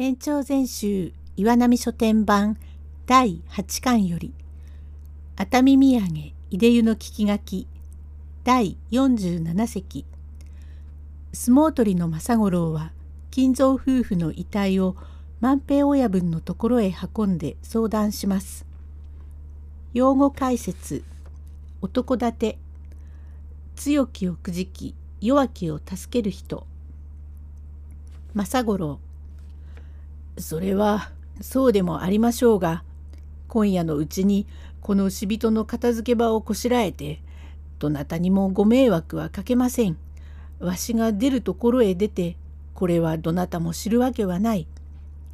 延長全集岩波書店版第8巻より熱海土産いで湯の聞き書き第47席。相撲取りの政五郎は金蔵夫婦の遺体を万平親分のところへ運んで相談します。用語解説。男立て。強きをくじき弱きを助ける人。政五郎。それはそうでもありましょうが今夜のうちにこの死人の片付け場をこしらえてどなたにもご迷惑はかけません。わしが出るところへ出てこれはどなたも知るわけはない。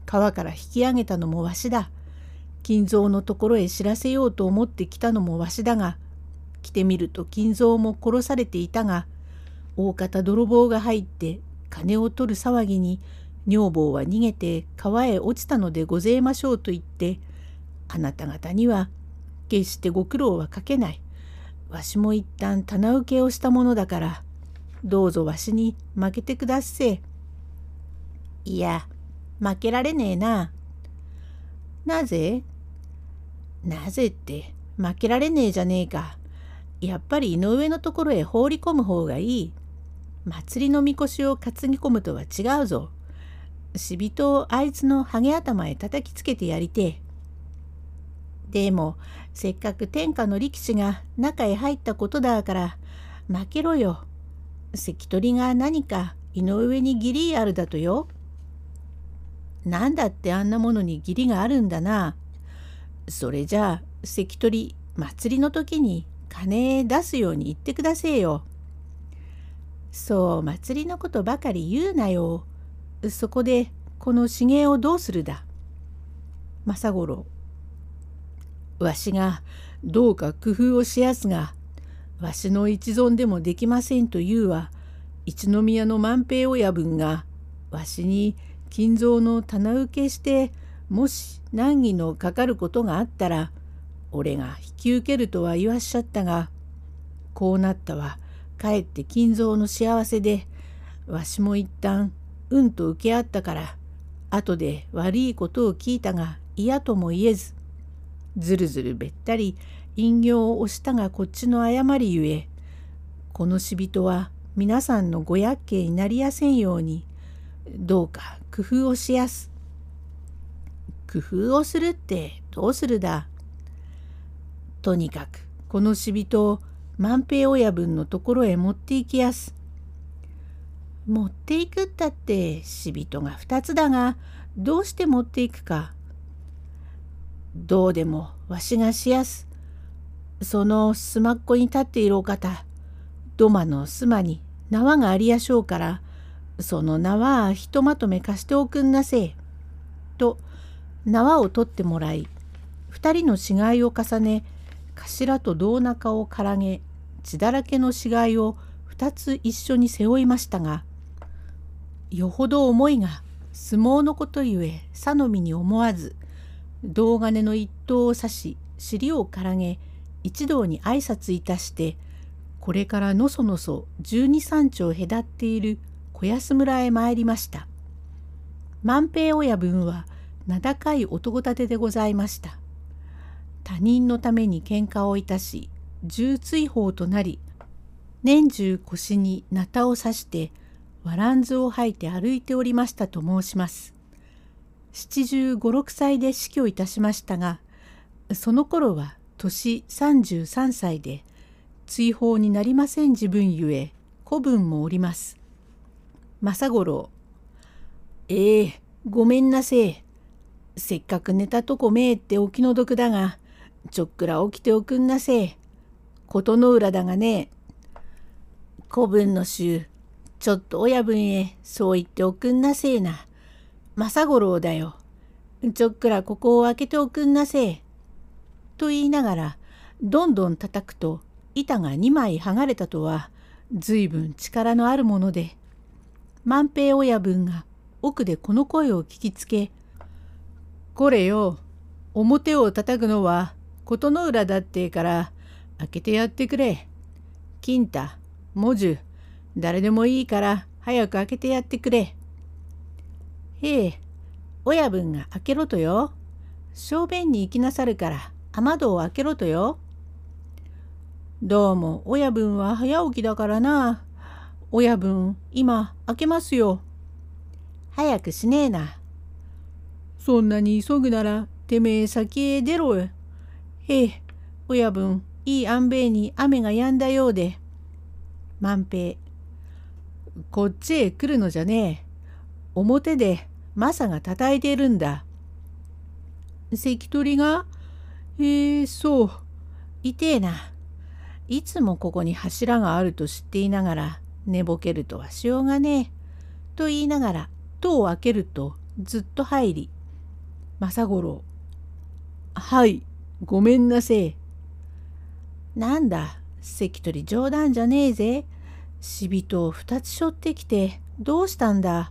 川から引き上げたのもわしだ。金蔵のところへ知らせようと思ってきたのもわしだが来てみると金蔵も殺されていたが大方泥棒が入って金を取る騒ぎに女房は逃げて川へ落ちたのでごぜえましょうと言ってあなた方には決してご苦労はかけない。わしも一旦棚受けをしたものだからどうぞわしに負けてくだっせ。いや負けられねえな。なぜ？なぜって負けられねえじゃねえか。やっぱり井上のところへ放り込む方がいい。祭りのみこしを担ぎ込むとは違うぞ。死人をあいつのハゲ頭へ叩きつけてやりてえ。でもせっかく天下の力士が中へ入ったことだから負けろよ。関取が何か井上に義理あるだとよ。なんだってあんなものに義理があるんだな。それじゃあ関取祭りの時に金出すように言ってくだせえよ。そう祭りのことばかり言うなよ。そこでこの茂をどうするだ？政五郎。わしがどうか工夫をしやすが、わしの一存でもできませんというは、一宮の万平親分がわしに金蔵の棚受けしてもし難儀のかかることがあったら俺が引き受けるとは言わっしゃったがこうなったはかえって金蔵の幸せでわしも一旦うんと受け合ったから後で悪いことを聞いたが嫌とも言えずずるずるべったり隠形を押したがこっちの誤りゆえこの死人は皆さんのご厄介になりやせんようにどうか工夫をしやす。工夫をするってどうするだとにかくこの死人を万平親分のところへ持って行きやす。持っていくったって死人が2つだがどうして持っていくか。どうでもわしがしやす。そのすまっこに立っているお方土間のすまに縄がありやしょうからその縄はひとまとめ貸しておくんなせえ。と縄を取ってもらい二人の死骸を重ね頭と胴中をからげ血だらけの死骸を二つ一緒に背負いましたがよほど思いが相撲のことゆえさのみに思わず銅金の一刀を刺し尻をからげ一同に挨拶いたしてこれからのそのそ十二三丁隔っている小安村へ参りました。万平親分は名高い男立てでございました。他人のために喧嘩をいたし重追放となり年中腰になたを刺してわらんずを吐いて歩いておりましたと申します。七十五六歳で死去いたしましたがその頃は年33歳で追放になりません自分ゆえ子分もおります。政五郎ええごめんなせえ。せっかく寝たとこめえってお気の毒だが、ちょっくら起きておくんなせえ。ことの裏だがね。古文の衆、ちょっと親分へそう言っておくんなせえな。政五郎だよ。ちょっくらここを開けておくんなせえ。と言いながら、どんどん叩くと板が2枚剥がれたとは、ずいぶん力のあるもので、万平親分が奥でこの声を聞きつけ、これよ、表を叩くのは琴の浦だってから開けてやってくれ。金太、文殊、誰でもいいから早く開けてやってくれ。へえ、親分が開けろとよ。小便に行きなさるから雨戸を開けろとよ。どうも親分は早起きだからな。親分今開けますよ。早くしねえな。そんなに急ぐならてめえ先へ出ろ。へえ、親分いい安兵衛に雨が止んだようで。万平。こっちへ来るのじゃねえ。表でマサが叩いているんだ。関取がえー、そう。痛えな。いつもここに柱があると知っていながら寝ぼけるとはしようがねえ。と言いながら戸を開けるとずっと入り「政五郎はいごめんなせえ」なんだ関取冗談じゃねえぜ死人を二つ背負ってきてどうしたんだ？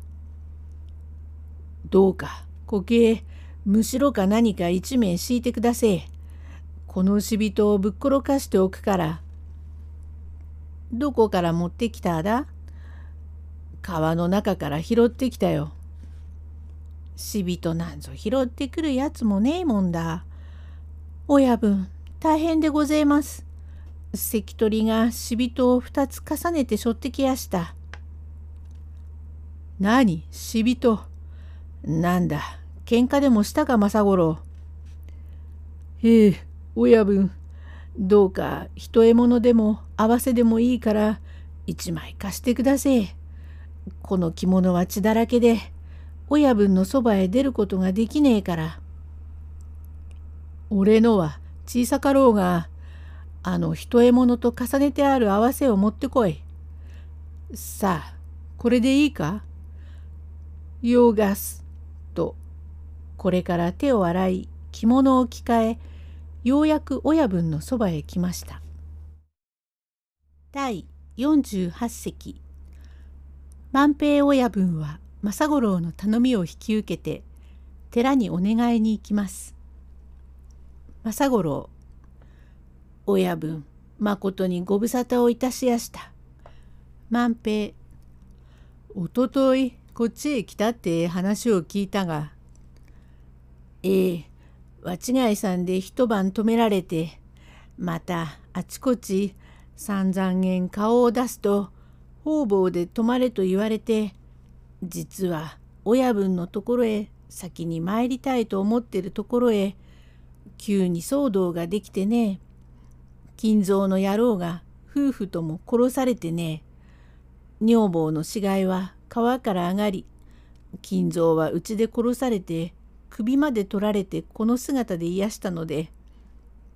どうか固形むしろか何か一名敷いてくだせえこの死人をぶっ転かしておくからどこから持ってきただ？川の中から拾ってきたよ。死人なんぞ拾ってくるやつもねえもんだ。親分大変でごぜえます。関取が死人を二つ重ねて背負ってきやした。何？死人？なんだ？喧嘩でもしたか政五郎。ええ親分どうか一獲物でも合わせでもいいから一枚貸してくだせえ。この着物は血だらけで親分のそばへ出ることができねえから。俺のは小さかろうがあの一獲物と重ねてある合わせを持ってこい。さあこれでいいか？用ガスとこれから手を洗い着物を着替えようやく親分のそばへ来ました。第48席万平親分は政五郎の頼みを引き受けて寺にお願いに行きます。政五郎親分まことにご無沙汰をいたしやした。万平おとといこっちへ来たって話を聞いたがええ和違いさんで一晩止められてまたあちこち三三円顔を出すと方々で泊まれと言われて実は親分のところへ先に参りたいと思ってるところへ急に騒動ができてね金蔵の野郎が夫婦とも殺されてね。女房の死骸は川から上がり金蔵はうちで殺されて首まで取られてこの姿で癒したので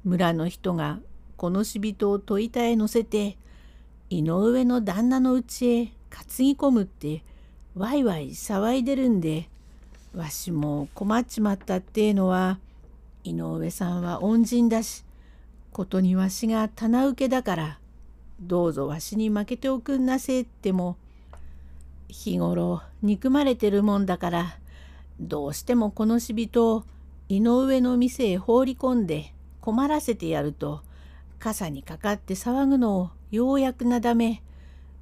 村の人がこの死人を戸板へ乗せて井上の旦那のうちへ担ぎ込むってワイワイ騒いでるんでわしも困っちまったってえのは井上さんは恩人だしことにわしが棚受けだからどうぞわしに負けておくんなせえっても日頃憎まれてるもんだからどうしてもこの死人を井上の店へ放り込んで困らせてやると傘にかかって騒ぐのをようやくなだめ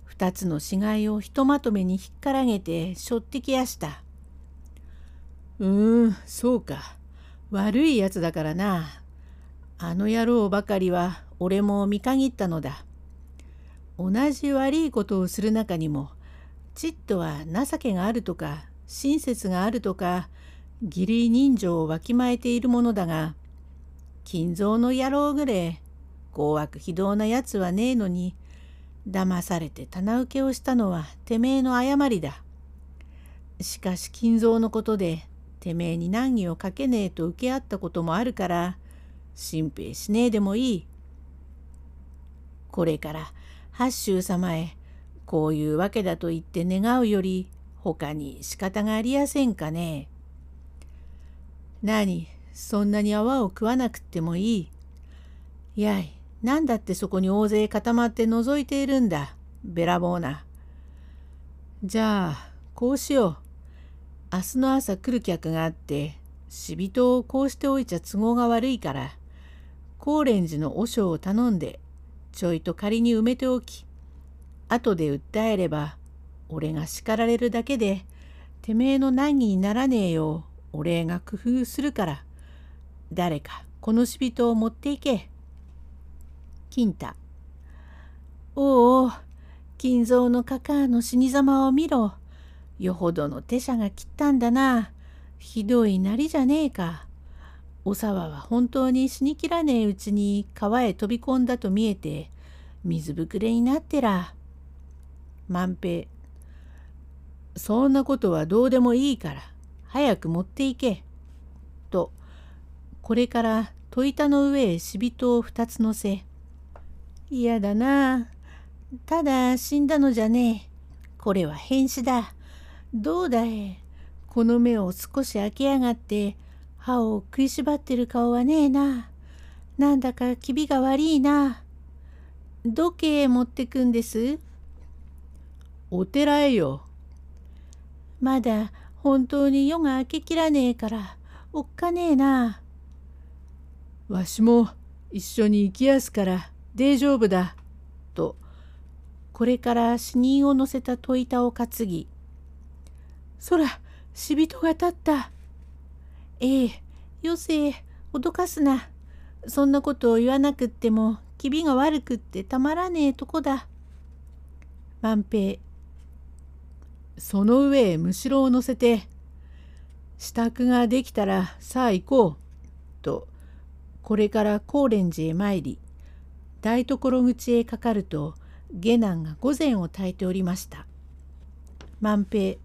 二つの死骸をひとまとめに引っからげてしょってきやした。うーんそうか悪いやつだからなあの野郎ばかりは俺も見限ったのだ。同じ悪いことをする中にもちっとは情けがあるとか親切があるとか義理人情をわきまえているものだが金蔵の野郎ぐれ強悪非道なやつはねえのに騙されて棚受けをしたのはてめえの誤りだ。しかし金蔵のことでてめえに難儀をかけねえと受け合ったこともあるから心配しねえでもいい。これから八州様へこういうわけだと言って願うより他に仕方がありやせんかね。何そんなに泡を食わなくってもいい。やい何だってそこに大勢固まって覗いているんだべらぼうな。じゃあこうしよう。明日の朝来る客があって死人をこうしておいちゃ都合が悪いから高蓮寺の和尚を頼んでちょいと仮に埋めておき後で訴えれば俺が叱られるだけでてめえの難儀にならねえようお礼が工夫するから誰かこの死人を持っていけ。金太おお金蔵のかかの死に様を見ろ。よほどの手者が切ったんだな。ひどいなりじゃねえか。お沢は本当に死にきらねえうちに川へ飛び込んだと見えて水ぶくれになってら。万平そんなことはどうでもいいから早く持っていけ。とこれから戸板の上へ死人を二つ乗せ。嫌だな。ただ死んだのじゃねえ。これは変死だ。どうだい。この目を少し開けやがって歯を食いしばってる顔はねえな。なんだか気味が悪いな。どけへ持ってくんです。お寺へよ。まだ本当に夜が明けきらねえからおっかねえな。わしも一緒に行きやすから大丈夫だ。とこれから死人を乗せた戸板を担ぎ「そら死人が立った」「ええよせ脅かすなそんなことを言わなくっても気味が悪くってたまらねえとこだ」万平その上へむしろを乗せて支度ができたらさあ行こうとこれから高蓮寺へ参り台所口へかかると下男が御前を焚いておりました。万平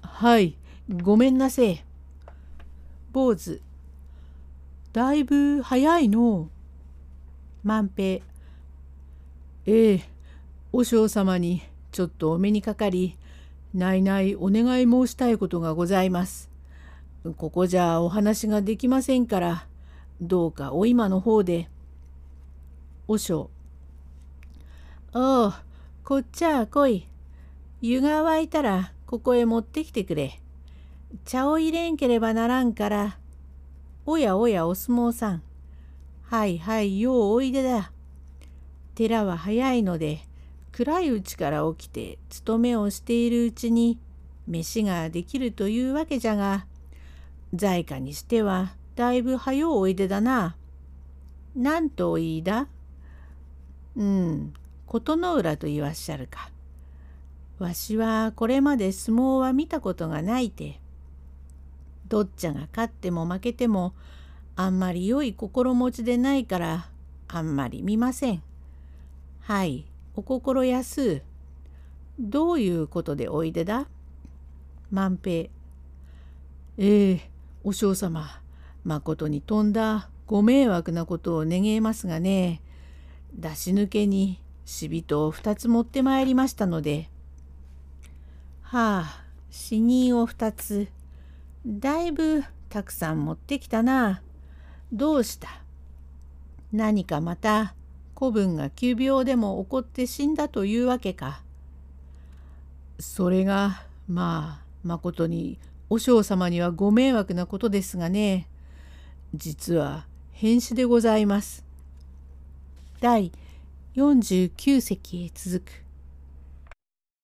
はいごめんなせえ。坊主だいぶ早いの。万平ええ和尚様にちょっとお目にかかりないないお願い申したいことがございます。ここじゃお話ができませんからどうかお今の方で。和尚おうこっちゃ来い。湯が沸いたらここへ持ってきてくれ。茶を入れんければならんから。おやおやお相撲さん。はいはいようおいでだ。寺は早いので暗いうちから起きて勤めをしているうちに飯ができるというわけじゃが在家にしてはだいぶ早うおいでだな。なんとおいだ？うん、琴ノ浦と言わっしゃるか。わしはこれまで相撲は見たことがないて。どっちゃが勝っても負けてもあんまり良い心持ちでないからあんまり見ません。はい、お心安。どういうことでおいでだ？万平。ええお嬢様、まことにとんだご迷惑なことを願えますがね。出し抜けに死人を2つ持ってまいりましたので。はあ死人を2つだいぶたくさん持ってきたな。どうした？何かまた子分が急病でも起こって死んだというわけか。それがまあまことに和尚様にはご迷惑なことですがね実は変死でございます。第49隻へ続く